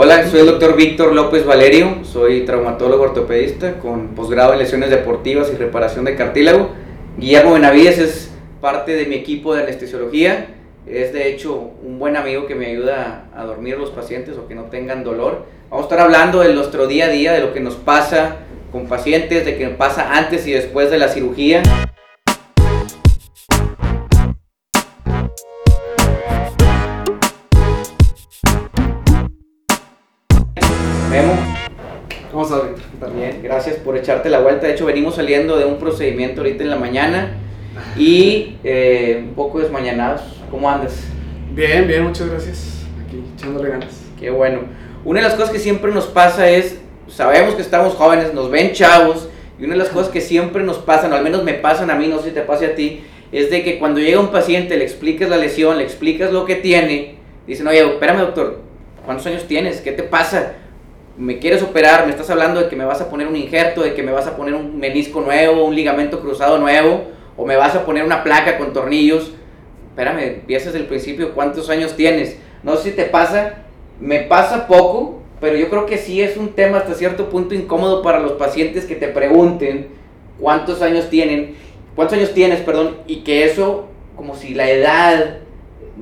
Hola, soy el doctor Víctor López Valerio, soy traumatólogo ortopedista con posgrado en lesiones deportivas y reparación de cartílago. Guillermo Benavides es parte de mi equipo de anestesiología, es de hecho un buen amigo que me ayuda a dormir los pacientes o que no tengan dolor. Vamos a estar hablando de nuestro día a día, de lo que nos pasa con pacientes, de qué pasa antes y después de la cirugía. ¿Cómo estás, Víctor? ¿Qué tal? Bien, gracias por echarte la vuelta. De hecho, venimos saliendo de un procedimiento ahorita en la mañana y eh, un poco desmañanados. ¿Cómo andas? Bien, bien, muchas gracias. Aquí, echándole ganas. Qué bueno. Una de las cosas que siempre nos pasa es, sabemos que estamos jóvenes, nos ven chavos, y una de las cosas que siempre nos pasan, o al menos me pasan a mí, no sé si te pase a ti, es de que cuando llega un paciente, le explicas la lesión, le explicas lo que tiene, dicen, oye, espérame doctor, ¿cuántos años tienes? ¿Qué te pasa? ¿Me quieres operar? ¿Me estás hablando de que me vas a poner un injerto, de que me vas a poner un menisco nuevo, un ligamento cruzado nuevo, o me vas a poner una placa con tornillos? Espérame, empiezas desde el principio, ¿cuántos años tienes? No sé si te pasa, me pasa poco, pero yo creo que sí es un tema hasta cierto punto incómodo para los pacientes que te pregunten cuántos años tienen, cuántos años tienes, perdón, y que eso, como si la edad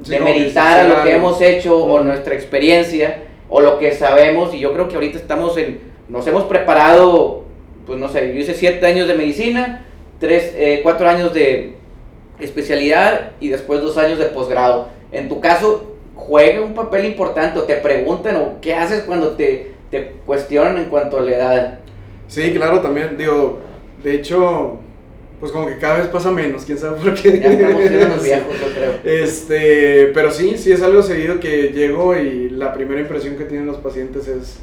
Sí, de como que meditar a sí lo que hemos hecho o nuestra experiencia o lo que sabemos, y yo creo que ahorita estamos en, nos hemos preparado, pues no sé, yo hice siete años de medicina, tres, eh, cuatro años de especialidad y después dos años de posgrado. En tu caso, juega un papel importante o te preguntan o qué haces cuando te, te cuestionan en cuanto a la edad. Sí, claro, también. Digo, de hecho, pues como que cada vez pasa menos, quién sabe por qué. Ya estamos viejos, yo creo. Este, pero sí, sí es algo seguido que llego y la primera impresión que tienen los pacientes es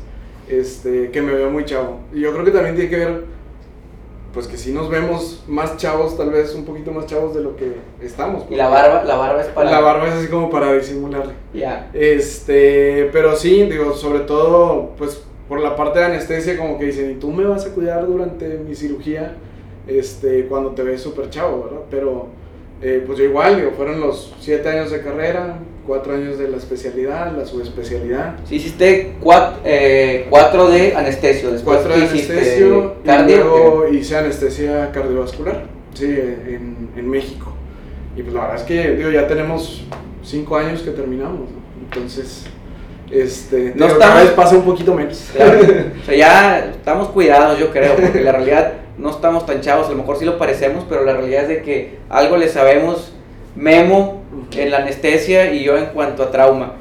este, que me veo muy chavo. Y yo creo que también tiene que ver, pues que sí nos vemos más chavos, tal vez un poquito más chavos de lo que estamos. Y la barba, la barba es para... La barba es así como para disimularle. Ya. Este, pero sí, digo, sobre todo, pues por la parte de anestesia, como que dicen, ¿y tú me vas a cuidar durante mi cirugía? Este, cuando te ves súper chavo, ¿verdad? Pero, eh, pues yo igual, digo, fueron los siete años de carrera, cuatro años de la especialidad, la subespecialidad. Sí, hiciste cuatro, eh, cuatro de anestesio, después Cuatro de hiciste anestesio y cardio. luego hice anestesia cardiovascular, sí, en, en México. Y pues la verdad es que, digo, ya tenemos cinco años que terminamos, ¿no? Entonces, este, No estamos- cada vez pasa un poquito menos. Claro. O sea, ya estamos cuidados, yo creo, porque la realidad no estamos tan chavos, a lo mejor sí lo parecemos, pero la realidad es de que algo le sabemos Memo en la anestesia y yo en cuanto a trauma.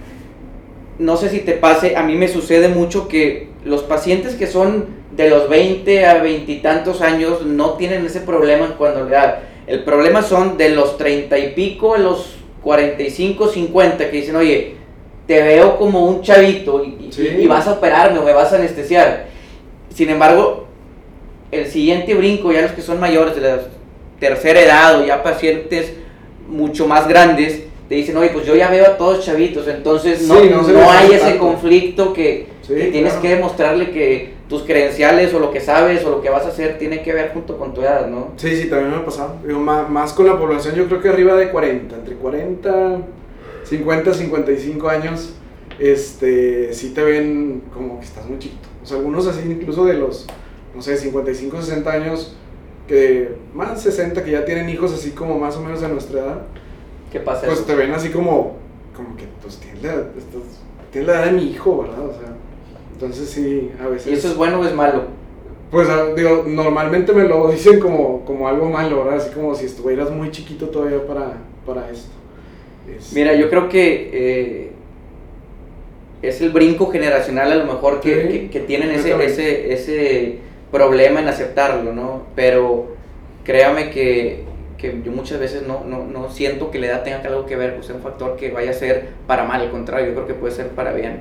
No sé si te pase, a mí me sucede mucho que los pacientes que son de los 20 a 20 y tantos años no tienen ese problema en cuanto a la edad. El problema son de los 30 y pico a los 45, 50 que dicen, oye, te veo como un chavito y, y- y vas a operarme o me vas a anestesiar. Sin embargo, el siguiente brinco, ya los que son mayores, de la tercera edad o ya pacientes mucho más grandes, te dicen, oye, pues yo ya veo a todos chavitos, entonces no, Sí, no hay ese tanto. conflicto que, Sí, que tienes claro. que demostrarle que tus credenciales o lo que sabes o lo que vas a hacer tiene que ver junto con tu edad, ¿no? Sí, sí, también me ha pasado. Digo, más, más con la población, yo creo que arriba de 40, entre 40, 50, 55 años, este, sí te ven como que estás muy chiquito. O sea, algunos así, incluso de los, no sé, 55, 60 años, que más 60, que ya tienen hijos así como más o menos de nuestra edad, ¿Qué pasa? pues eso? te ven así como, como que, pues tienes la, estás- tienes la edad de mi hijo, ¿verdad? O sea, entonces sí, a veces... ¿Y eso es bueno o es malo? Pues digo, normalmente me lo dicen como, como algo malo, ¿verdad? Así como si estuvieras muy chiquito todavía para, para esto. Es- Mira, yo creo que eh, es el brinco generacional a lo mejor que, Sí, que- que tienen ese, ese problema en aceptarlo, ¿no? Pero créame que, que yo muchas veces no, no, no siento que la edad tenga algo que ver, pues sea un factor que vaya a ser para mal, al contrario, yo creo que puede ser para bien.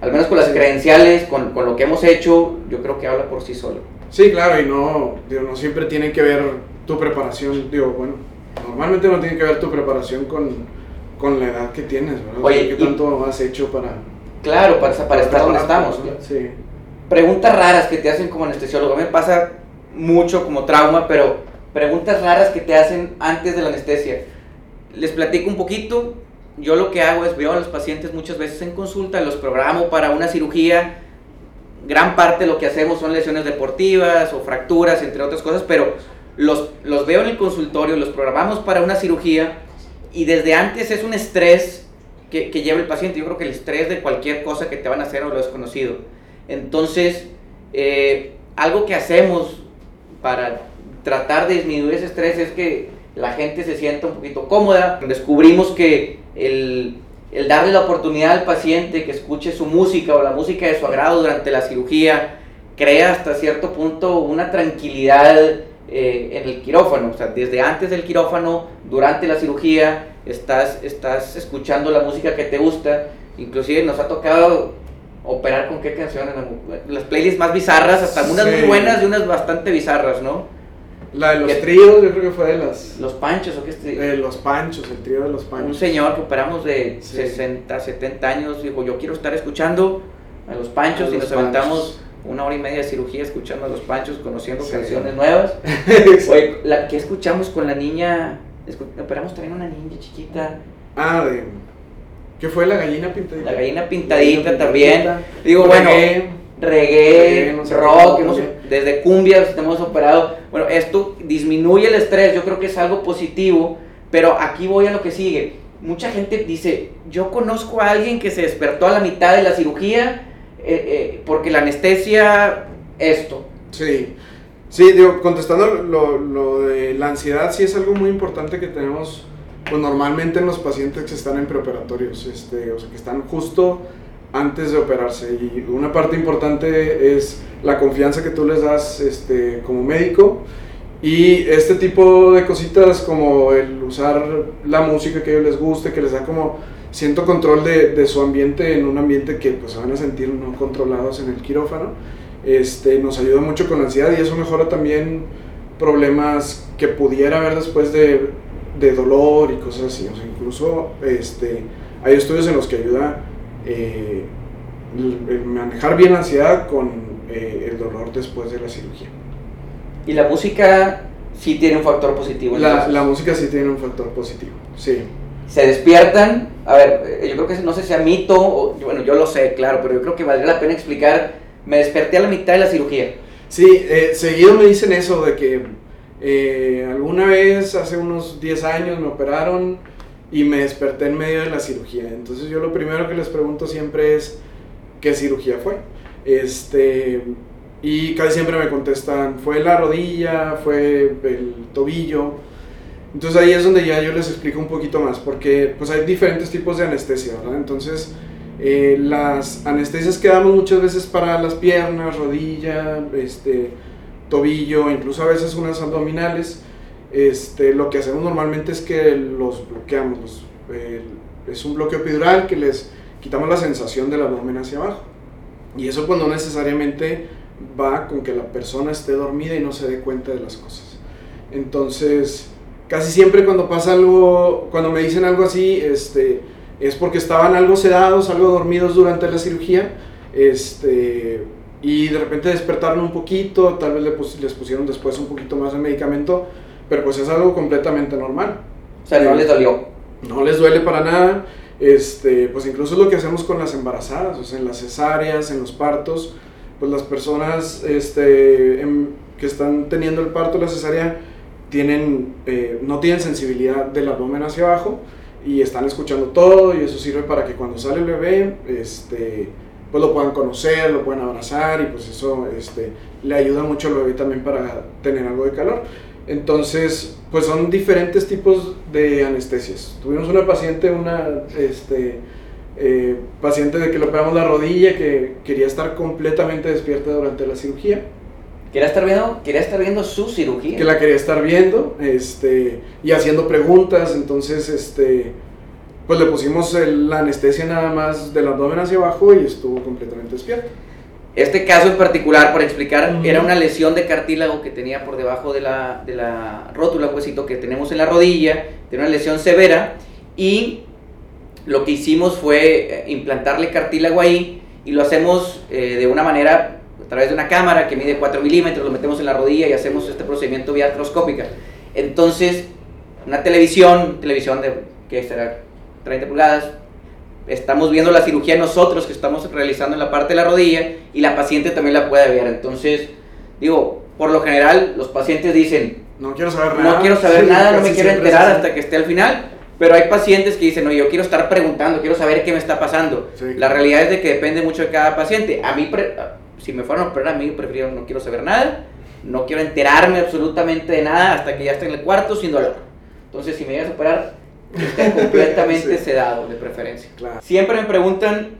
Al menos con las credenciales, con, con lo que hemos hecho, yo creo que habla por sí solo. Sí, claro, y no, digo, no siempre tiene que ver tu preparación, digo, bueno, normalmente no tiene que ver tu preparación con, con la edad que tienes, ¿verdad? O Oye, ¿qué tanto has hecho para... Claro, para, para estar donde estamos. ¿no? Sí. Preguntas raras que te hacen como anestesiólogo. Me pasa mucho como trauma, pero preguntas raras que te hacen antes de la anestesia. Les platico un poquito. yo lo que hago es veo a los pacientes muchas veces en consulta, los programo para una cirugía. Gran parte de lo que hacemos son lesiones deportivas o fracturas, entre otras cosas, pero los, los veo en el consultorio, los programamos para una cirugía y desde antes es un estrés que, que, lleva el paciente. Yo creo que el estrés de cualquier cosa que te van a hacer o lo desconocido. Entonces, eh, algo que hacemos para tratar de disminuir ese estrés es que la gente se sienta un poquito cómoda. Descubrimos que el, el darle la oportunidad al paciente que escuche su música o la música de su agrado durante la cirugía crea hasta cierto punto una tranquilidad eh, en el quirófano. O sea, desde antes del quirófano, durante la cirugía, estás, estás escuchando la música que te gusta. Inclusive nos ha tocado operar con qué canciones, las playlists más bizarras, hasta unas muy buenas y unas bastante bizarras, ¿no? La de los tríos, yo creo que fue de las. Los Panchos, ¿o qué es? De los Panchos, el trío de los Panchos. Un señor que operamos de 60, 70 años dijo: Yo quiero estar escuchando a los Panchos y nos aventamos una hora y media de cirugía escuchando a los Panchos, conociendo canciones nuevas. Oye, la que escuchamos con la niña, operamos también una niña chiquita. Ah, de. ¿Qué fue la gallina pintadita? La gallina pintadita, también. Digo, bueno reggae, rock, desde cumbias hemos operado. Bueno, esto disminuye el estrés, yo creo que es algo positivo, pero aquí voy a lo que sigue. Mucha gente dice, yo conozco a alguien que se despertó a la mitad de la cirugía eh, eh, porque la anestesia, esto. Sí, sí, digo, contestando lo, lo, de la ansiedad, sí es algo muy importante que tenemos, pues normalmente en los pacientes que están en preoperatorios, este, o sea, que están justo antes de operarse. Y una parte importante es la confianza que tú les das este, como médico. Y este tipo de cositas como el usar la música que a ellos les guste, que les da como siento control de, de su ambiente en un ambiente que pues se van a sentir no controlados en el quirófano, este, nos ayuda mucho con la ansiedad y eso mejora también problemas que pudiera haber después de, de dolor y cosas así. O sea, incluso este, hay estudios en los que ayuda eh, manejar bien la ansiedad con eh, el dolor después de la cirugía. ¿Y la música sí tiene un factor positivo? La, la, música sí tiene un factor positivo, sí. Se despiertan, a ver, eh, yo creo que no sé si sea mito, o, bueno, yo lo sé, claro, pero yo creo que valdría la pena explicar, me desperté a la mitad de la cirugía. Sí, seguido me dicen eso, de que alguna vez, hace unos 10 años, me operaron y me desperté en medio de la cirugía. Entonces yo lo primero que les pregunto siempre es, ¿qué cirugía fue? Este, y casi siempre me contestan, fue la rodilla, fue el tobillo. Entonces ahí es donde ya yo les explico un poquito más, porque pues hay diferentes tipos de anestesia, ¿verdad? Entonces eh, las anestesias que damos muchas veces para las piernas, rodilla, este, tobillo, incluso a veces unas abdominales, este, lo que hacemos normalmente es que los bloqueamos. es un bloqueo epidural que les quitamos la sensación del abdomen hacia abajo. Y eso pues no necesariamente va con que la persona esté dormida y no se dé cuenta de las cosas. Entonces, casi siempre cuando pasa algo, cuando me dicen algo así, este, es porque estaban algo sedados, algo dormidos durante la cirugía, este, y de repente despertaron un poquito, tal vez les pusieron después un poquito más de medicamento, pero pues es algo completamente normal. O sea, no les dolió. No les duele para nada. Este, pues incluso lo que hacemos con las embarazadas, o sea, en las cesáreas, en los partos, pues las personas este, que están teniendo el parto, la cesárea, tienen, eh, no tienen sensibilidad del abdomen hacia abajo y están escuchando todo y eso sirve para que cuando sale el bebé, este, pues lo puedan conocer, lo puedan abrazar y pues eso este, le ayuda mucho al bebé también para tener algo de calor. Entonces, pues son diferentes tipos de anestesias. Tuvimos una paciente, una este, eh, paciente de que le operamos la rodilla que quería estar completamente despierta durante la cirugía. Quería estar viendo, quería estar viendo su cirugía. Que la quería estar viendo, este, y haciendo preguntas, entonces, este, pues le pusimos la anestesia nada más del abdomen hacia abajo y estuvo completamente despierta. Este caso en particular, por explicar, era una lesión de cartílago que tenía por debajo de la, de la rótula, huesito que tenemos en la rodilla, tenía una lesión severa y lo que hicimos fue eh, implantarle cartílago ahí y lo hacemos eh, de una manera a través de una cámara que mide 4 milímetros, lo metemos en la rodilla y hacemos este procedimiento vía artroscópica. Entonces, una televisión, televisión de, ¿qué será? 30 pulgadas, estamos viendo la cirugía nosotros que estamos realizando en la parte de la rodilla y la paciente también la puede ver. Entonces, digo, por lo general los pacientes dicen, no quiero saber nada, no quiero saber nada, no me quiero enterar hasta que esté al final. Pero hay pacientes que dicen, no, yo quiero estar preguntando, quiero saber qué me está pasando. La realidad es de que depende mucho de cada paciente. A mí, si me fueran a operar, a mí prefiero, no quiero saber nada, no quiero enterarme absolutamente de nada hasta que ya esté en el cuarto sin dolor. Entonces, si me llegas a operar, completamente sedado, de preferencia. Siempre me preguntan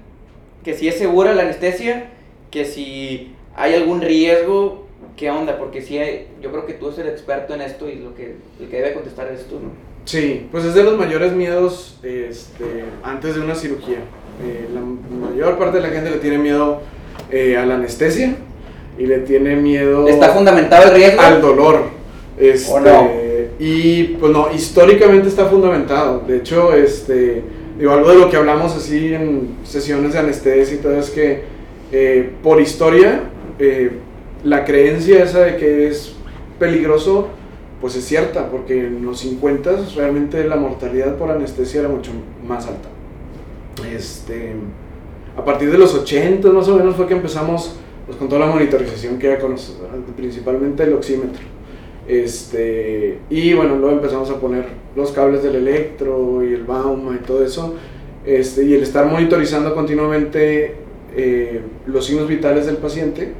que si es segura la anestesia, que si hay algún riesgo, ¿qué onda? Porque si yo creo que tú eres el experto en esto y lo que, el que debe contestar es tú, ¿no? Sí, pues es de los mayores miedos este, antes de una cirugía. Eh, la mayor parte de la gente le tiene miedo eh, a la anestesia y le tiene miedo... ¿Está fundamentado el riesgo? Al dolor. Este, Y pues no, históricamente está fundamentado. De hecho, este, digo, algo de lo que hablamos así en sesiones de anestesia y todo es que eh, por historia la creencia esa de que es peligroso pues es cierta, porque en los 50 realmente la mortalidad por anestesia era mucho más alta. Este, a partir de los 80 más o menos fue que empezamos pues, con toda la monitorización que era con principalmente el oxímetro. Este, y bueno, luego empezamos a poner los cables del electro y el Bauma y todo eso. Este, y el estar monitorizando continuamente eh, los signos vitales del paciente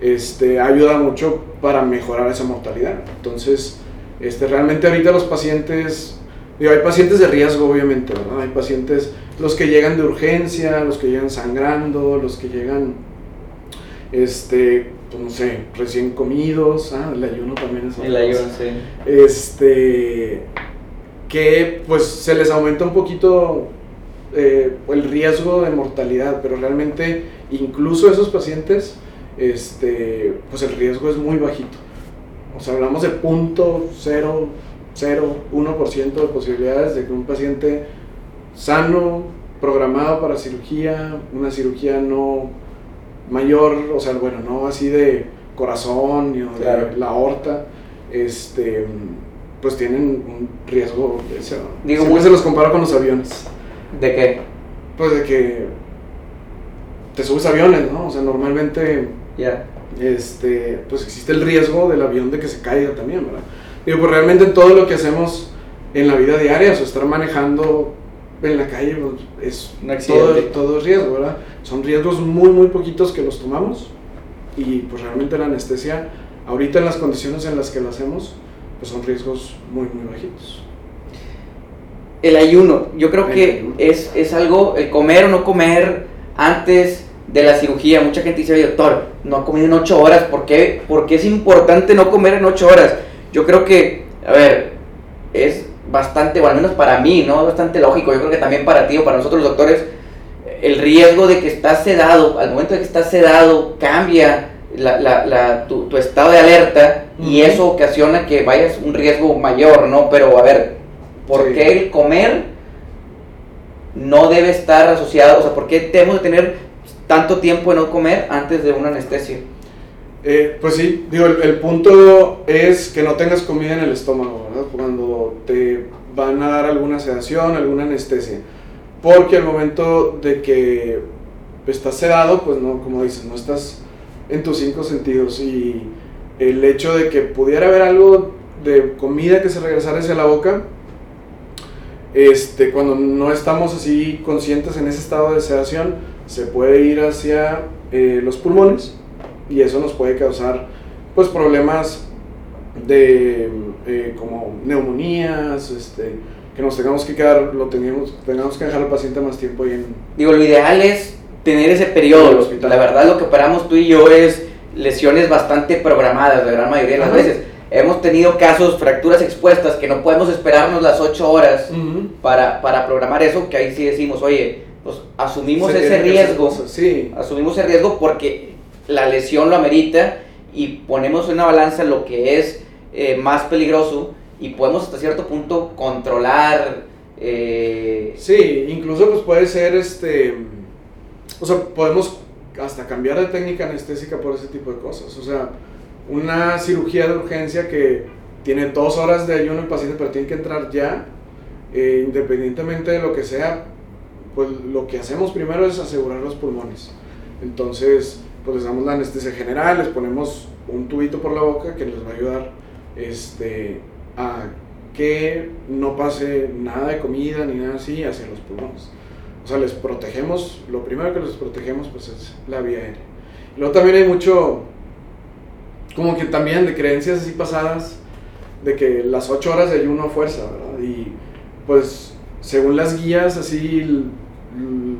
este, ayuda mucho para mejorar esa mortalidad. Entonces, este, realmente ahorita los pacientes, digo, hay pacientes de riesgo obviamente, ¿verdad? Hay pacientes, los que llegan de urgencia, los que llegan sangrando, los que llegan, este, pues, no sé, recién comidos, ah, el ayuno también es El ayuno, sí. Este, que pues se les aumenta un poquito eh, el riesgo de mortalidad, pero realmente incluso esos pacientes este, pues el riesgo es muy bajito. O sea, hablamos de punto cero, de posibilidades de que un paciente sano, programado para cirugía, una cirugía no mayor, o sea, bueno, no así de corazón ni de la aorta, este, pues tienen un riesgo. Digo, Siempre se los comparo con los aviones. ¿De qué? Pues de que te subes aviones, ¿no? O sea, normalmente este, pues existe el riesgo del avión de que se caiga también, ¿verdad? Digo, pues realmente todo lo que hacemos en la vida diaria, o estar manejando en la calle, pues, es todo, todo es riesgo, ¿verdad? Son riesgos muy, muy poquitos que los tomamos y pues realmente la anestesia, ahorita en las condiciones en las que la hacemos, pues son riesgos muy, muy bajitos. El ayuno, yo creo que Es, es algo, el comer o no comer antes de la cirugía. Mucha gente dice, doctor, no ha comido en 8 horas. ¿Por qué? Porque es importante no comer en 8 horas. Yo creo que, a ver, es bastante, o al menos para mí, ¿no? Bastante lógico. Yo creo que también para ti o para nosotros los doctores, el riesgo de que estás sedado, al momento de que estás sedado, cambia la, la, la, tu, estado de alerta y eso ocasiona que vayas un riesgo mayor, ¿no? Pero a ver, ¿por qué el comer no debe estar asociado? O sea, ¿por qué tenemos que tener tanto tiempo de no comer antes de una anestesia? Eh, pues sí, digo, el, punto es que no tengas comida en el estómago, ¿verdad? Cuando te van a dar alguna sedación, alguna anestesia. Porque al momento de que estás sedado, pues no, como dices, no estás en tus cinco sentidos. Y el hecho de que pudiera haber algo de comida que se regresara hacia la boca, este, cuando no estamos así conscientes en ese estado de sedación, se puede ir hacia eh, los pulmones y eso nos puede causar pues problemas de eh, como neumonías, este, que nos tengamos que quedar, lo tengamos, tengamos que dejar al paciente más tiempo ahí en... Digo, lo ideal es tener ese periodo. La verdad lo que operamos tú y yo es lesiones bastante programadas, la gran mayoría de las veces. Hemos tenido casos, fracturas expuestas, que no podemos esperarnos las 8 horas para, para programar eso, que ahí sí decimos, oye, pues asumimos ese riesgo. sí. Asumimos ese riesgo porque la lesión lo amerita y ponemos en una balanza lo que es eh, más peligroso y podemos hasta cierto punto controlar. Eh, sí, incluso pues puede ser este. O sea, podemos hasta cambiar de técnica anestésica por ese tipo de cosas. O sea, una cirugía de urgencia que tiene dos horas de ayuno el paciente, pero tiene que entrar ya eh, independientemente de lo que sea, pues lo que hacemos primero es asegurar los pulmones. Entonces, pues les damos la anestesia general, les ponemos un tubito por la boca que les va a ayudar este, a que no pase nada de comida ni nada así hacia los pulmones. O sea, les protegemos, lo primero que les protegemos pues es la vía aérea. luego también hay mucho, como que también de creencias así pasadas, de que las 8 horas de ayuno fuerza, ¿verdad? Y pues según las guías, así,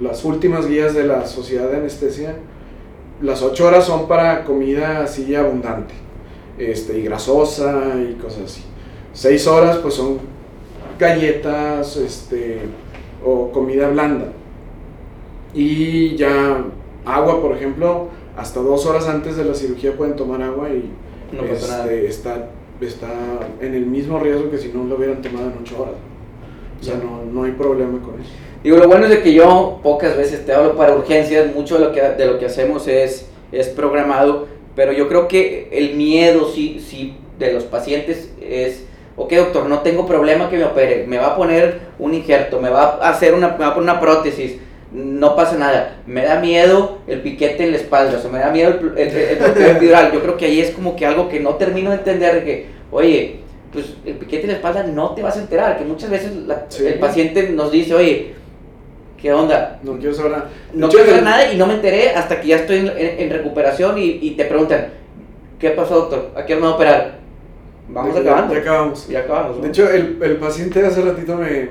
las últimas guías de la Sociedad de Anestesia, las 8 horas son para comida así abundante, este, y grasosa y cosas así. 6 horas pues son galletas, este, o comida blanda. Y ya agua, por ejemplo, hasta 2 horas antes de la cirugía pueden tomar agua y este, está, está en el mismo riesgo que si no lo hubieran tomado en 8 horas. O sea, no, no hay problema con eso. Digo, lo bueno es de que yo pocas veces te hablo para urgencias, mucho de lo que, de lo que hacemos es, es programado, pero yo creo que el miedo sí, sí, de los pacientes es, ok doctor, no tengo problema que me opere, me va a poner un injerto, me va a hacer una, me va a poner una prótesis, no pasa nada, me da miedo el piquete en la espalda, o sea, me da miedo el, el, epidural, yo creo que ahí es como que algo que no termino de entender, de que, oye, pues el piquete en la espalda no te vas a enterar, que muchas veces el paciente nos dice, oye, ¿qué onda? No quiero saber nada. No quiero saber nada y no me enteré hasta que ya estoy en, recuperación y, y, te preguntan, ¿qué pasó doctor? ¿A qué me va a operar? Vamos acabando. Ya acabamos. Ya acabamos. De hecho, el, el paciente hace ratito me,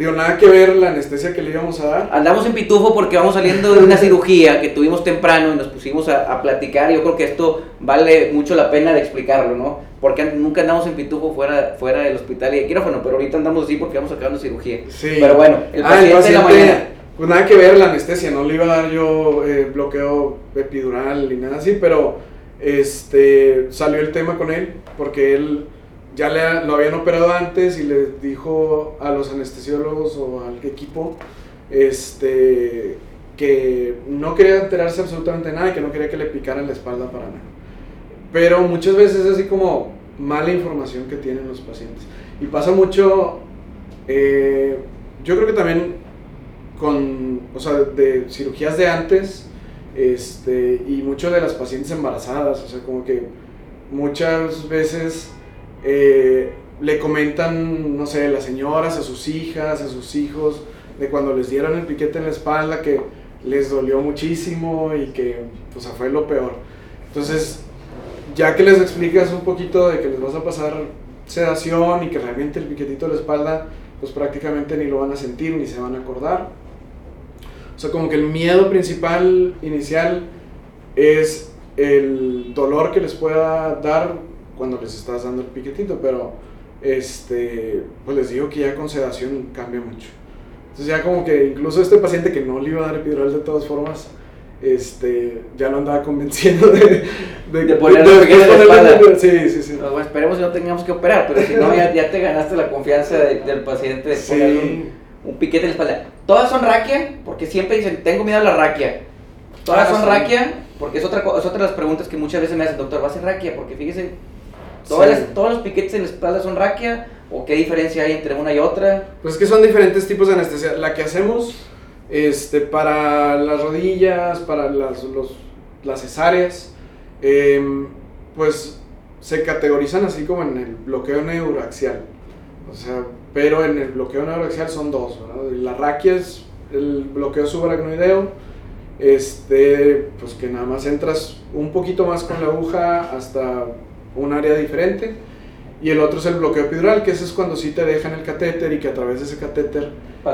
Digo, nada que ver la anestesia que le íbamos a dar. Andamos en pitufo porque vamos saliendo de una cirugía que tuvimos temprano y nos pusimos a, a, platicar. Yo creo que esto vale mucho la pena de explicarlo, ¿no? Porque nunca andamos en pitufo fuera, fuera del hospital y de quirófano, pero ahorita andamos así porque vamos acabando cirugía. Sí. Pero bueno, el paciente, ah, de la mañana. Pues nada que ver la anestesia, no le iba a dar yo eh, bloqueo epidural ni nada así, pero este salió el tema con él porque él ya le, lo habían operado antes y le dijo a los anestesiólogos o al equipo este, que no quería enterarse absolutamente nada y que no quería que le picaran la espalda para nada. Pero muchas veces es así como mala información que tienen los pacientes. Y pasa mucho, eh, yo creo que también con, o sea, de cirugías de antes, este, y mucho de las pacientes embarazadas, o sea, como que muchas veces eh, le comentan, no sé, las señoras a sus hijas, a sus hijos, de cuando les dieron el piquete en la espalda, que les dolió muchísimo y que pues fue lo peor. Entonces, ya que les explicas un poquito de que les vas a pasar sedación y que realmente el piquetito de la espalda, pues prácticamente ni lo van a sentir ni se van a acordar. O sea, como que el miedo principal inicial es el dolor que les pueda dar cuando les estás dando el piquetito, pero este, pues les digo que ya con sedación cambia mucho. Entonces ya como que incluso este paciente que no le iba a dar epidural de todas formas, este, ya lo andaba convenciendo de, de, de ponerle de, de, espalda. Sí, sí, sí. Pues, esperemos que no tengamos que operar, pero si no, ya, ya te ganaste la confianza del paciente de ponerle un, un, piquete en la espalda. Todas son raquia, porque siempre dicen, tengo miedo a la raquia. Todas ah, son raquia, porque es otra, es otra de las preguntas que muchas veces me hacen, doctor, ¿va a ser raquia? Porque fíjese, ¿Todos los piquetes en la espalda son raquia? ¿O qué diferencia hay entre una y otra? Pues es que son diferentes tipos de anestesia. La que hacemos este, para las rodillas, para las, los, las cesáreas, em, pues se categorizan así como en el bloqueo neuroaxial. O sea, pero en el bloqueo neuroaxial son dos. La raquia es el bloqueo subaracnoideo, este, pues que nada más entras un poquito más con la aguja hasta un área diferente. Y el otro es el bloqueo epidural, que ese es cuando sí te dejan el catéter y que a través de ese catéter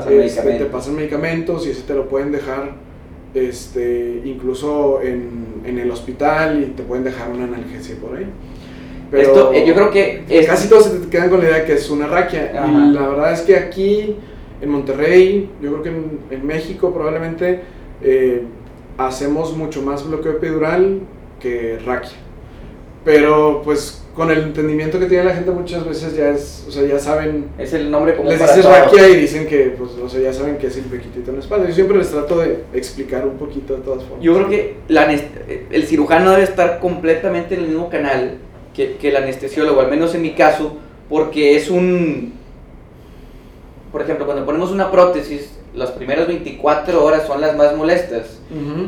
este, te pasan medicamentos y ese te lo pueden dejar este, incluso en, en, el hospital y te pueden dejar una analgesia por ahí. Pero Esto, eh, yo creo que... Casi todos se te quedan con la idea que es una raquia. Y la verdad es que aquí, en Monterrey, yo creo que en, en México probablemente eh, hacemos mucho más bloqueo epidural que raquia. Pero pues con el entendimiento que tiene la gente muchas veces ya es, o sea, ya saben... Es el nombre como Les dices raquia y dicen que, pues, o sea, ya saben que es el pequitito en la espalda. Yo siempre les trato de explicar un poquito de todas formas. Yo creo que la el cirujano debe estar completamente en el mismo canal que, que el anestesiólogo, al menos en mi caso, porque es un... por ejemplo, cuando ponemos una prótesis, las primeras 24 horas son las más molestas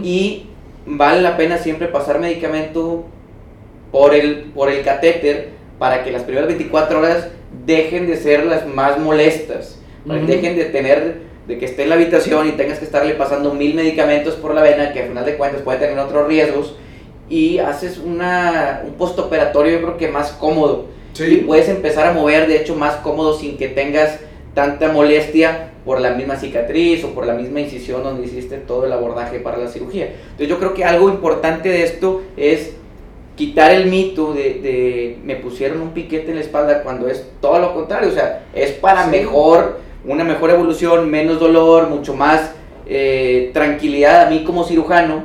y vale la pena siempre pasar medicamento por el, por el catéter para que las primeras 24 horas dejen de ser las más molestas, para que dejen de tener, de que esté en la habitación y tengas que estarle pasando mil medicamentos por la vena, que al final de cuentas puede tener otros riesgos, y haces una, un postoperatorio yo creo que más cómodo. Y puedes empezar a mover, de hecho, más cómodo sin que tengas tanta molestia por la misma cicatriz o por la misma incisión donde hiciste todo el abordaje para la cirugía. Entonces yo creo que algo importante de esto es quitar el mito de, me pusieron un piquete en la espalda cuando es todo lo contrario, o sea, es para mejor, una mejor evolución, menos dolor, mucho más eh, tranquilidad a mí como cirujano,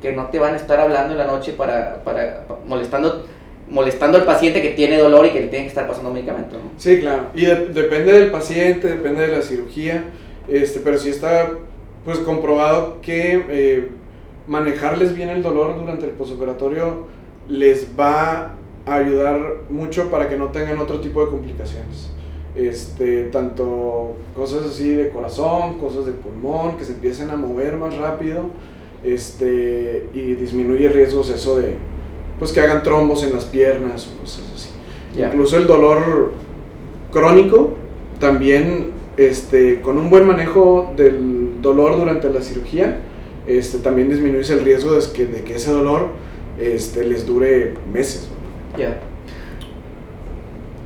que no te van a estar hablando en la noche para, para, molestando molestando al paciente que tiene dolor y que le tiene que estar pasando medicamento. ¿no? Sí, claro. Y depende del paciente, depende de la cirugía, este, pero sí está pues comprobado que eh, manejarles bien el dolor durante el posoperatorio les va a ayudar mucho para que no tengan otro tipo de complicaciones. Este, tanto cosas así de corazón, cosas de pulmón, que se empiecen a mover más rápido este, y disminuye riesgos eso de pues que hagan trombos en las piernas o cosas así. Incluso el dolor crónico también este, con un buen manejo del dolor durante la cirugía este, también disminuye el riesgo de que, de que ese dolor este, les dure meses. Ya.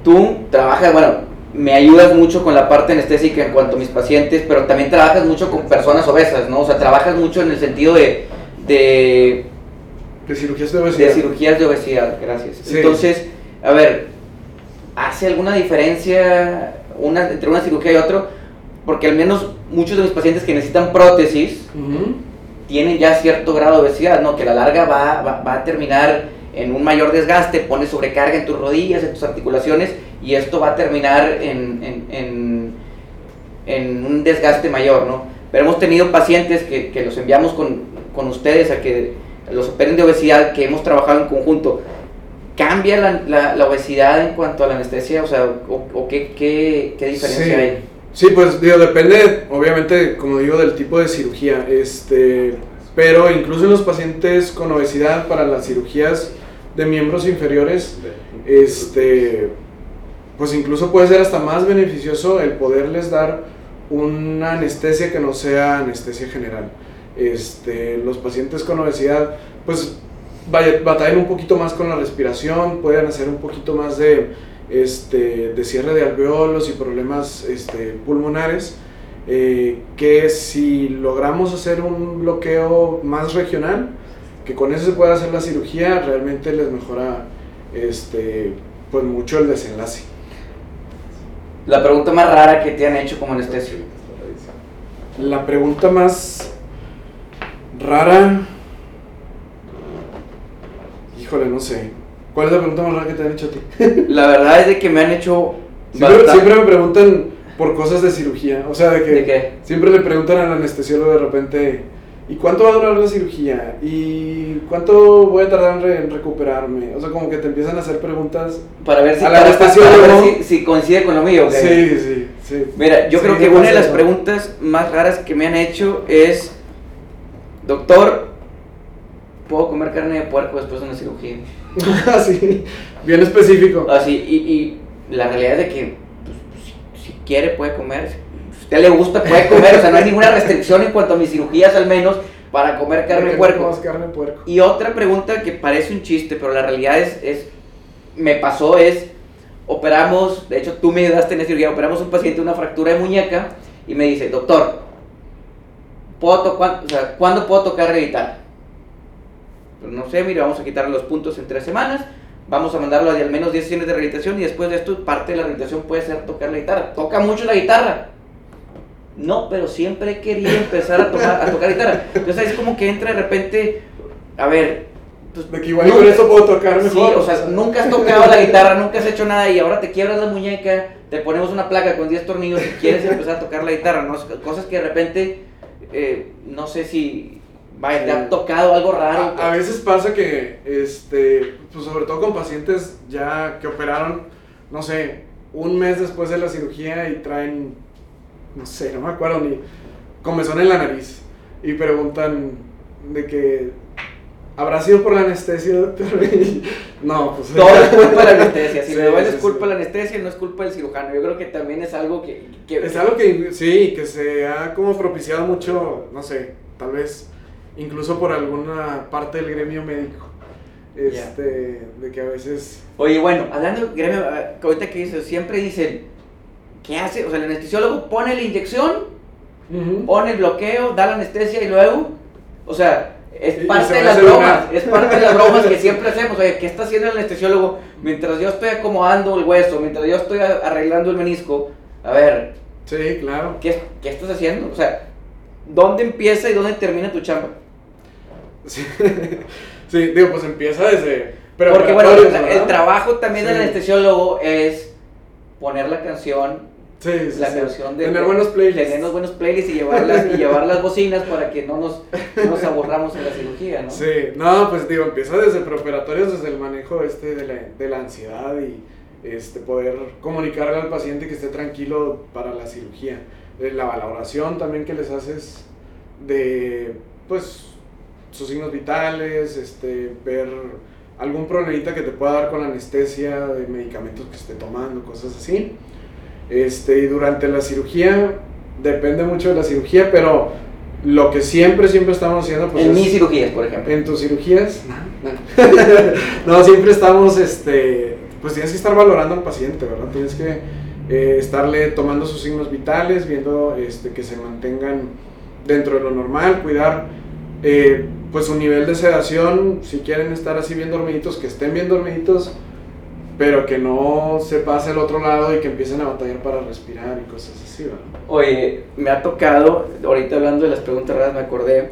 Tú trabajas, bueno, me ayudas mucho con la parte anestésica en cuanto a mis pacientes, pero también trabajas mucho con personas obesas, ¿no? O sea, trabajas mucho en el sentido de... De, de cirugías de obesidad. De cirugías de obesidad, gracias. Entonces, a ver, ¿hace alguna diferencia una, entre una cirugía y otra? Porque al menos muchos de mis pacientes que necesitan prótesis, tienen ya cierto grado de obesidad, ¿no? Que a la larga va, va, a terminar en un mayor desgaste, pone sobrecarga en tus rodillas, en tus articulaciones, y esto va a terminar en, en, en, en un desgaste mayor, ¿no? Pero hemos tenido pacientes que, que los enviamos con, con, ustedes a que los operen de obesidad, que hemos trabajado en conjunto. ¿Cambia la, la, la obesidad en cuanto a la anestesia? O sea, ¿o, qué, qué, qué, diferencia hay? Sí, pues digo, depende, obviamente, como digo, del tipo de cirugía. Este, pero incluso en los pacientes con obesidad para las cirugías de miembros inferiores, este, pues incluso puede ser hasta más beneficioso el poderles dar una anestesia que no sea anestesia general. Este, los pacientes con obesidad, pues batallan un poquito más con la respiración, pueden hacer un poquito más de este, de cierre de alveolos y problemas este, pulmonares, eh, que si logramos hacer un bloqueo más regional, que con eso se pueda hacer la cirugía, realmente les mejora este, pues mucho el desenlace. La pregunta más rara que te han hecho como anestesio. La pregunta más rara, híjole, no sé. ¿Cuál es la pregunta más rara que te han hecho a ti? la verdad es de que me han hecho... Siempre, me preguntan por cosas de cirugía. O sea, de que... ¿De qué? Siempre le preguntan al anestesiólogo de repente... ¿Y cuánto va a durar la cirugía? ¿Y cuánto voy a tardar en, recuperarme? O sea, como que te empiezan a hacer preguntas para ver si, para, si, coincide con lo mío. Sí, sí, sí. Mira, yo creo que una de las preguntas más raras que me han hecho es, doctor, ¿puedo comer carne de puerco después de una cirugía? Así, bien específico. Así, y, y la realidad es de que pues, si, quiere puede comer, si usted le gusta puede comer, o sea, no hay ninguna restricción en cuanto a mis cirugías al menos para comer carne de puerco. carne puerco. Y otra pregunta que parece un chiste, pero la realidad es, es me pasó es, operamos, de hecho tú me ayudaste en la cirugía, operamos un paciente una fractura de muñeca y me dice, doctor, ¿puedo o sea, ¿cuándo puedo tocar reeditar? No sé, mire, vamos a quitar los puntos en tres semanas, vamos a mandarlo a al menos 10 sesiones de rehabilitación y después de esto parte de la rehabilitación puede ser tocar la guitarra. Toca mucho la guitarra. No, pero siempre he querido empezar a, tocar, a tocar guitarra. Entonces es como que entra de repente, a ver, pues, que igual con eso puedo tocar mejor. Sí, o sea, nunca has tocado la guitarra, nunca has hecho nada y ahora te quiebras la muñeca, te ponemos una placa con 10 tornillos y quieres empezar a tocar la guitarra, ¿no? Cosas que de repente, eh, no sé si Vaya, te ha tocado algo raro. A, veces pasa que, este, pues sobre todo con pacientes ya que operaron, no sé, un mes después de la cirugía y traen no sé, no me acuerdo ni, comezón en la nariz. Y preguntan de que, ¿habrá sido por la anestesia, doctor? No, pues... Todo es culpa de la anestesia. Si Sí, me duele es culpa sí. de la anestesia, no es culpa del cirujano. Yo creo que también es algo que... que- Es algo que, sí, que se ha como propiciado mucho, no sé, tal vez incluso por alguna parte del gremio médico. Este, de que a veces... Oye, bueno, hablando de gremio, ah, ahorita que dices, siempre dicen, ¿qué hace? O sea, el anestesiólogo pone la inyección, Ujú. pone el bloqueo, da la anestesia y luego, o sea, es parte de las bromas, es parte de las bromas que siempre hacemos. Oye, ¿qué está haciendo el anestesiólogo mientras yo estoy acomodando el hueso, mientras yo estoy arreglando el menisco? A ver, Sí, claro. ¿qué, qué estás haciendo? O sea, ¿dónde empieza y dónde termina tu chamba? Sí, sí, digo, pues empieza desde... Porque bueno, el, trabajo también del anestesiólogo es poner la canción Sí, sí, la sí. canción de Tener buenos playlists. tener los buenos playlists y llevarlas y llevar las bocinas para que no nos, no nos aburramos en la cirugía, ¿no? Sí, no, pues digo, empieza desde preoperatorios, desde el manejo este de la, de la ansiedad y este, poder comunicarle al paciente que esté tranquilo para la cirugía. Eh, La valoración también que les haces de, pues, sus signos vitales, este, ver algún problemita que te pueda dar con la anestesia, de medicamentos que esté tomando, cosas así. Este, y durante la cirugía, depende mucho de la cirugía, pero lo que siempre, siempre estamos haciendo, pues en es- mis cirugías, por ejemplo. en tus cirugías, no, no, siempre estamos, este, pues tienes que estar valorando al paciente, ¿verdad? Tienes que eh, estarle tomando sus signos vitales, viendo este, que se mantengan dentro de lo normal, cuidar eh, pues su nivel de sedación, si quieren estar así bien dormiditos, que estén bien dormiditos, pero que no se pase al otro lado y que empiecen a batallar para respirar y cosas así, ¿verdad? Oye, me ha tocado, ahorita hablando de las preguntas raras me acordé,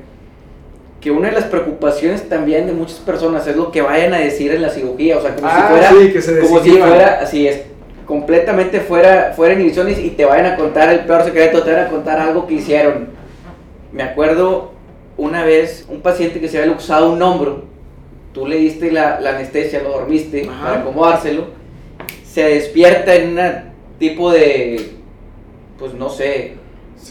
que una de las preocupaciones también de muchas personas es lo que vayan a decir en la cirugía, o sea, como Ah, si fuera, sí, que se como si fuera, así es, completamente fuera, fuera inhibiciones y te vayan a contar el peor secreto, te van a contar algo que hicieron. Me acuerdo una vez un paciente que se había luxado un hombro, tú le diste la, la anestesia, lo dormiste Ajá. para acomodárselo, se despierta en un tipo de, pues no sé,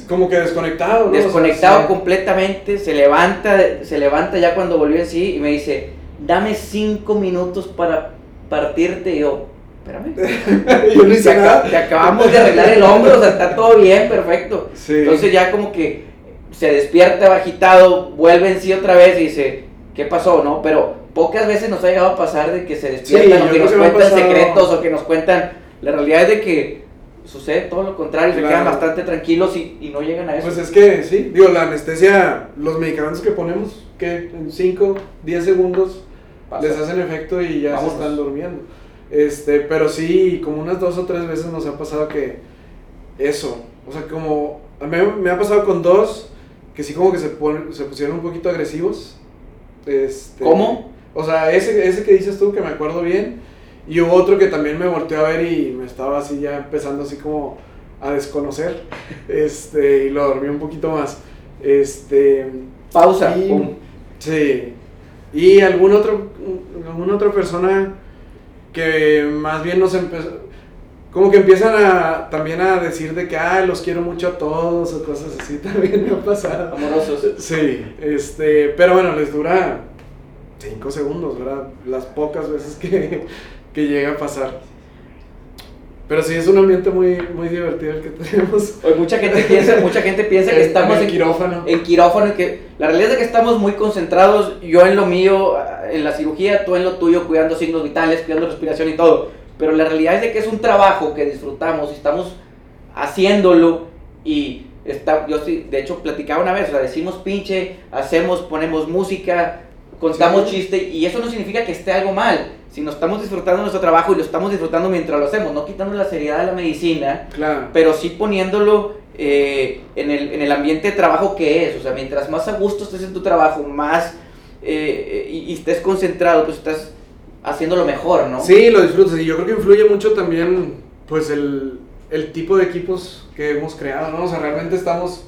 Como que desconectado, ¿no? O sea, desconectado completamente, se levanta, se levanta ya cuando volvió en sí y me dice, dame cinco minutos para partirte y yo, espérame. Yo no Te, hice aca- nada. te acabamos de arreglar el hombro, o sea, está todo bien, perfecto. Sí. Entonces ya como que se despierta agitado, vuelve en sí otra vez y dice, ¿qué pasó? ¿No? Pero pocas veces nos ha llegado a pasar de que se despiertan Sí, o que nos que cuentan pasado. secretos o que nos cuentan... La realidad es de que sucede todo lo contrario, se Claro. quedan bastante tranquilos y, y no llegan a eso. Pues es que, sí, digo, la anestesia, los medicamentos que ponemos, que en 5, 10 segundos les hacen efecto y ya Vámonos. se están durmiendo. Este, pero sí, como unas dos o tres veces nos ha pasado que eso, o sea, como a mí me ha pasado con dos que sí como que se, pon- se pusieron un poquito agresivos. Este, ¿Cómo? O sea, ese, ese que dices tú, que me acuerdo bien, y hubo otro que también me volteó a ver y me estaba así ya empezando así como a desconocer, este, y lo dormí un poquito más. Este, Pausa. y-. Sí. Y algún otro, alguna otra persona que más bien nos empezó, como que empiezan a también a decir de que, ah, los quiero mucho a todos o cosas así, también me ha pasado. Amorosos. Sí, este, pero bueno, les dura 5 segundos, ¿verdad? Las pocas veces que, que llega a pasar. Pero sí, es un ambiente muy, muy divertido el que tenemos. Oye, mucha gente piensa, mucha gente piensa que estamos en quirófano. en quirófano que la realidad es que estamos muy concentrados, yo en lo mío, en la cirugía, tú en lo tuyo, cuidando signos vitales, cuidando respiración y todo. Pero la realidad es de que es un trabajo que disfrutamos y estamos haciéndolo y está, yo sí, de hecho platicaba una vez, o sea, decimos pinche, hacemos, ponemos música, contamos Sí. chiste y eso no significa que esté algo mal, sino estamos disfrutando nuestro trabajo y lo estamos disfrutando mientras lo hacemos, no quitando la seriedad de la medicina, Claro. pero sí poniéndolo eh, en, el, en el ambiente de trabajo que es. O sea, mientras más a gusto estés en tu trabajo, más eh, y, y estés concentrado, pues estás haciendo lo mejor, ¿no? Sí, lo disfrutas. Y yo creo que influye mucho también, pues, el, el tipo de equipos que hemos creado, ¿no? O sea, realmente estamos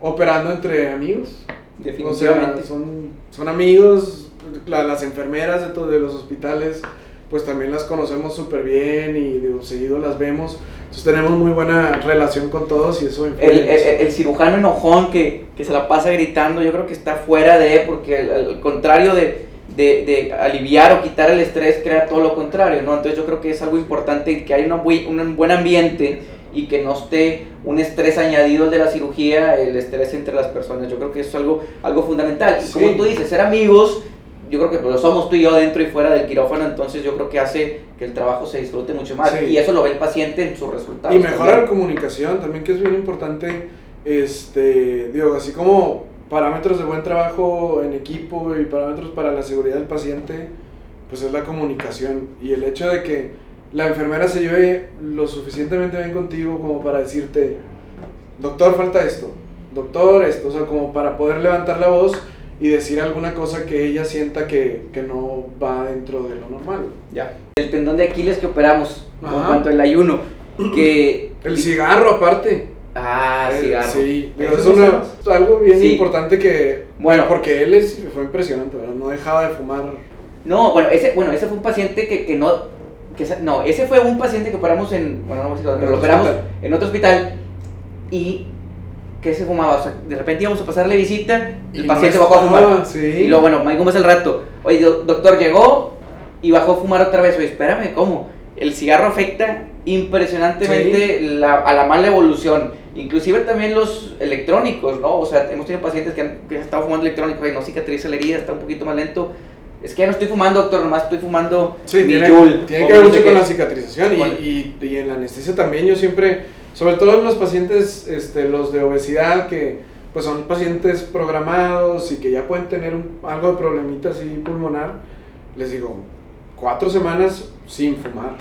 operando entre amigos. O sea, Definitivamente. son, son amigos, la- las enfermeras de, todos de los hospitales, pues también las conocemos súper bien y digo, seguido las vemos. Entonces tenemos muy buena relación con todos y eso el, el, el, cirujano enojón que, que, se la pasa gritando, yo creo que está fuera de, porque al, contrario de, de, de, aliviar o quitar el estrés, crea todo lo contrario, ¿no? Entonces yo creo que es algo importante que haya un buen ambiente y que no esté un estrés añadido de la cirugía, el estrés entre las personas. Yo creo que eso es algo, algo fundamental. Y como tú dices, ser amigos, yo creo que lo somos tú y yo dentro y fuera del quirófano, entonces yo creo que hace que el trabajo se disfrute mucho más. Y eso lo ve el paciente en sus resultados. Y mejorar la comunicación también, que es bien importante. Este, digo, así como parámetros de buen trabajo en equipo y parámetros para la seguridad del paciente, pues es la comunicación. Y el hecho de que la enfermera se lleve lo suficientemente bien contigo como para decirte, doctor, falta esto, doctor, esto, o sea, como para poder levantar la voz y decir alguna cosa que ella sienta que, que no va dentro de lo normal. Ya. El tendón de Aquiles que operamos, en cuanto al ayuno, que... El cigarro aparte. Ah, eh, cigarro. Sí, es algo bien importante que... Bueno. Porque él es, fue impresionante, ¿verdad? No dejaba de fumar. No, bueno, ese, bueno, ese fue un paciente que, que no no, ese fue un paciente que operamos en, bueno, no pero lo operamos en otro hospital y que se fumaba, o sea, de repente íbamos a pasarle visita, el paciente bajó a fumar. Y luego, bueno, ¿cómo es el rato? Oye, doctor, llegó y bajó a fumar otra vez. Oye, espérame, ¿cómo? El cigarro afecta impresionantemente la, a la mala evolución. Inclusive también los electrónicos, ¿no? O sea, hemos tenido pacientes que han, que han estado fumando electrónicos y no cicatriza la herida, está un poquito más lento es que ya no estoy fumando, doctor, nomás estoy fumando sí, tiene, tiene que ver mucho con la cicatrización y, y, en la anestesia también yo siempre, sobre todo en los pacientes, este, los de obesidad, que pues son pacientes programados y que ya pueden tener algo de problemita así pulmonar, les digo, cuatro semanas sin fumar,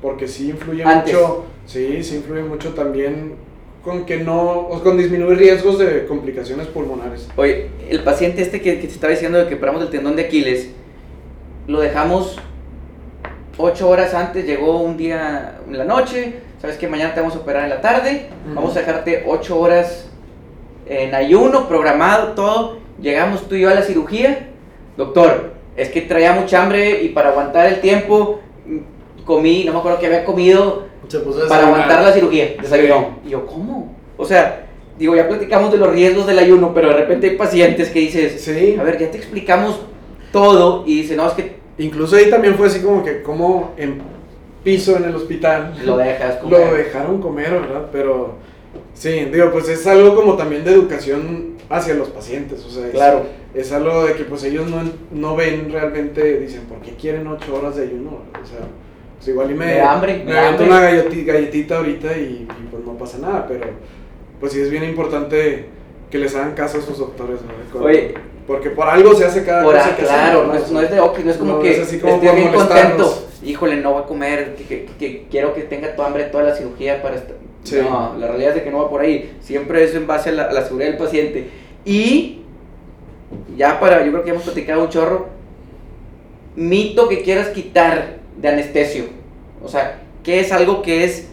porque sí influye mucho, sí, sí influye mucho también con que no, o con disminuir riesgos de complicaciones pulmonares. Oye, el paciente este que, que te estaba diciendo de que operamos el tendón de Aquiles, lo dejamos ocho horas antes, llegó un día en la noche, sabes que mañana te vamos a operar en la tarde, vamos a dejarte ocho horas en ayuno, programado, todo, llegamos tú y yo a la cirugía, doctor, es que traía mucha hambre y para aguantar el tiempo comí, no me acuerdo qué había comido, para aguantar la cirugía, desayunó. Y yo, ¿cómo? O sea, digo, ya platicamos de los riesgos del ayuno, pero de repente hay pacientes que dices, sí. a ver, ya te explicamos todo y dice, no, es que... Incluso ahí también fue así como que, como en piso en el hospital. Lo dejas comer. Lo dejaron comer, ¿verdad? Pero, sí, digo, pues es algo como también de educación hacia los pacientes, o sea, es, claro. es algo de que pues ellos no, no ven realmente, dicen, ¿por qué quieren ocho horas de ayuno? O sea, pues igual y me, me hambre, me, me una galletita, galletita ahorita y, y, pues no pasa nada, pero pues sí es bien importante que les hagan caso a sus doctores, ¿no? Oye, porque por algo se hace cada por cosa que Claro, no, es, no es de ok, no es como que es como estoy bien contento. Híjole, no va a comer, que, que, que, quiero que tenga toda hambre toda la cirugía para estar. Sí. No, la realidad es de que no va por ahí. Siempre es en base a la, a la, seguridad del paciente. Y ya para, yo creo que ya hemos platicado un chorro. Mito que quieras quitar de anestesio. O sea, ¿qué es algo que es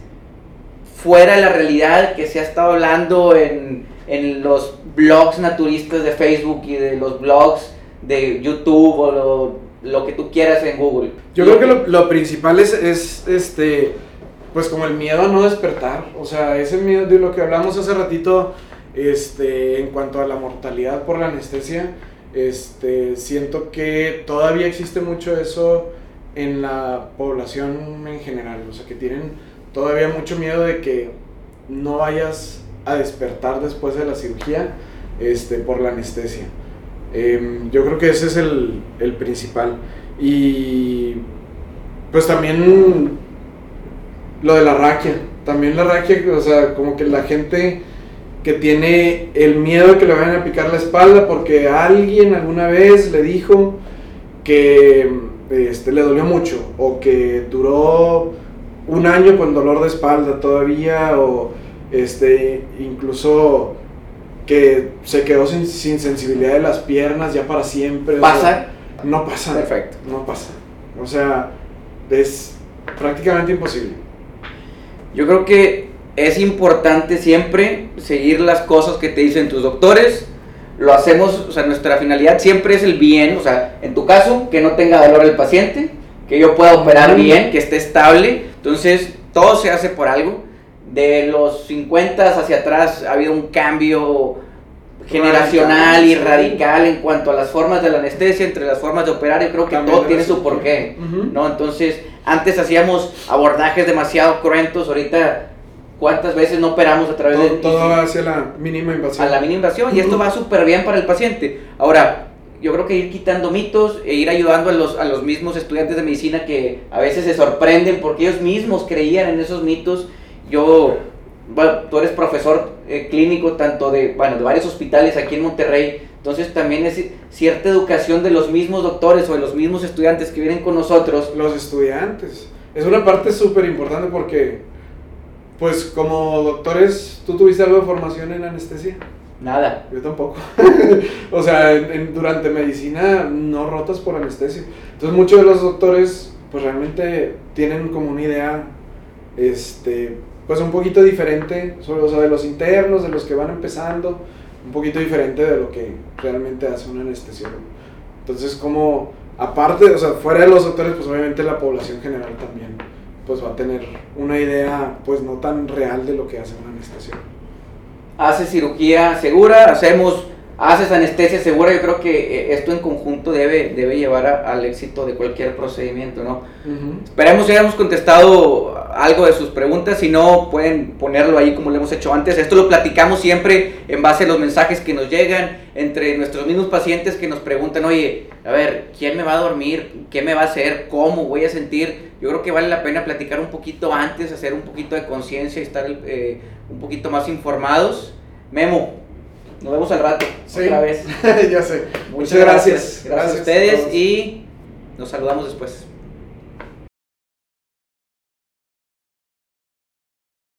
fuera de la realidad que se ha estado hablando en, en los blogs naturistas de Facebook y de los blogs de YouTube o lo, lo que tú quieras en Google. Yo creo que lo, lo, principal es, es, este, pues como el miedo a no despertar, o sea, ese miedo de lo que hablamos hace ratito, este, en cuanto a la mortalidad por la anestesia, este, siento que todavía existe mucho eso en la población en general, o sea, que tienen todavía mucho miedo de que no vayas a despertar después de la cirugía este, por la anestesia. Em, yo creo que ese es el, el, principal. Y pues también lo de la raquia. También la raquia, o sea, como que la gente que tiene el miedo de que le vayan a picar la espalda porque alguien alguna vez le dijo que este, le dolió mucho o que duró un año con dolor de espalda todavía o este, incluso que se quedó sin, sin, sensibilidad de las piernas ya para siempre. ¿Pasa? no pasa. Perfecto. No pasa. O sea, es prácticamente imposible. Yo creo que es importante siempre seguir las cosas que te dicen tus doctores. Lo hacemos, o sea, nuestra finalidad siempre es el bien, o sea, en tu caso, que no tenga dolor el paciente, que yo pueda operar bien, que esté estable. Entonces, todo se hace por algo de los 50 hacia atrás ha habido un cambio generacional y radical en cuanto a las formas de la anestesia, entre las formas de operar, y creo que todo tiene su porqué, ¿no? Entonces, antes hacíamos abordajes demasiado cruentos, ahorita ¿Cuántas veces no operamos a través todo, de... Todo hacia la mínima invasión. A la mínima invasión, y esto va súper bien para el paciente. Ahora, yo creo que ir quitando mitos e ir ayudando a los, a los mismos estudiantes de medicina que a veces se sorprenden porque ellos mismos creían en esos mitos. Yo, bueno, tú eres profesor eh, clínico tanto de, bueno, de varios hospitales aquí en Monterrey, entonces también es cierta educación de los mismos doctores o de los mismos estudiantes que vienen con nosotros. Los estudiantes. Es una parte súper importante porque, pues como doctores, ¿tú tuviste algo de formación en anestesia? Nada. Yo tampoco. o sea, durante medicina no rotas por anestesia. Entonces muchos de los doctores pues realmente tienen como una idea, este, pues un poquito diferente, o sea, de los internos, de los que van empezando, un poquito diferente de lo que realmente hace un anestesiólogo. Entonces como, aparte, o sea, fuera de los doctores, pues obviamente la población general también, pues va a tener una idea, pues no tan real de lo que hace un anestesiólogo haces cirugía segura, hacemos, haces anestesia segura, yo creo que eh, esto en conjunto debe, debe llevar al éxito de cualquier procedimiento, ¿no? Esperemos que hayamos contestado algo de sus preguntas, si no pueden ponerlo ahí como lo hemos hecho antes, esto lo platicamos siempre en base a los mensajes que nos llegan entre nuestros mismos pacientes que nos preguntan, oye, a ver, ¿quién me va a dormir? ¿Qué me va a hacer? ¿Cómo voy a sentir? Yo creo que vale la pena platicar un poquito antes, hacer un poquito de conciencia y estar eh, un poquito más informados. Memo, nos vemos al rato. Otra vez. ya sé. Muchas, gracias. Gracias, a ustedes y nos saludamos después.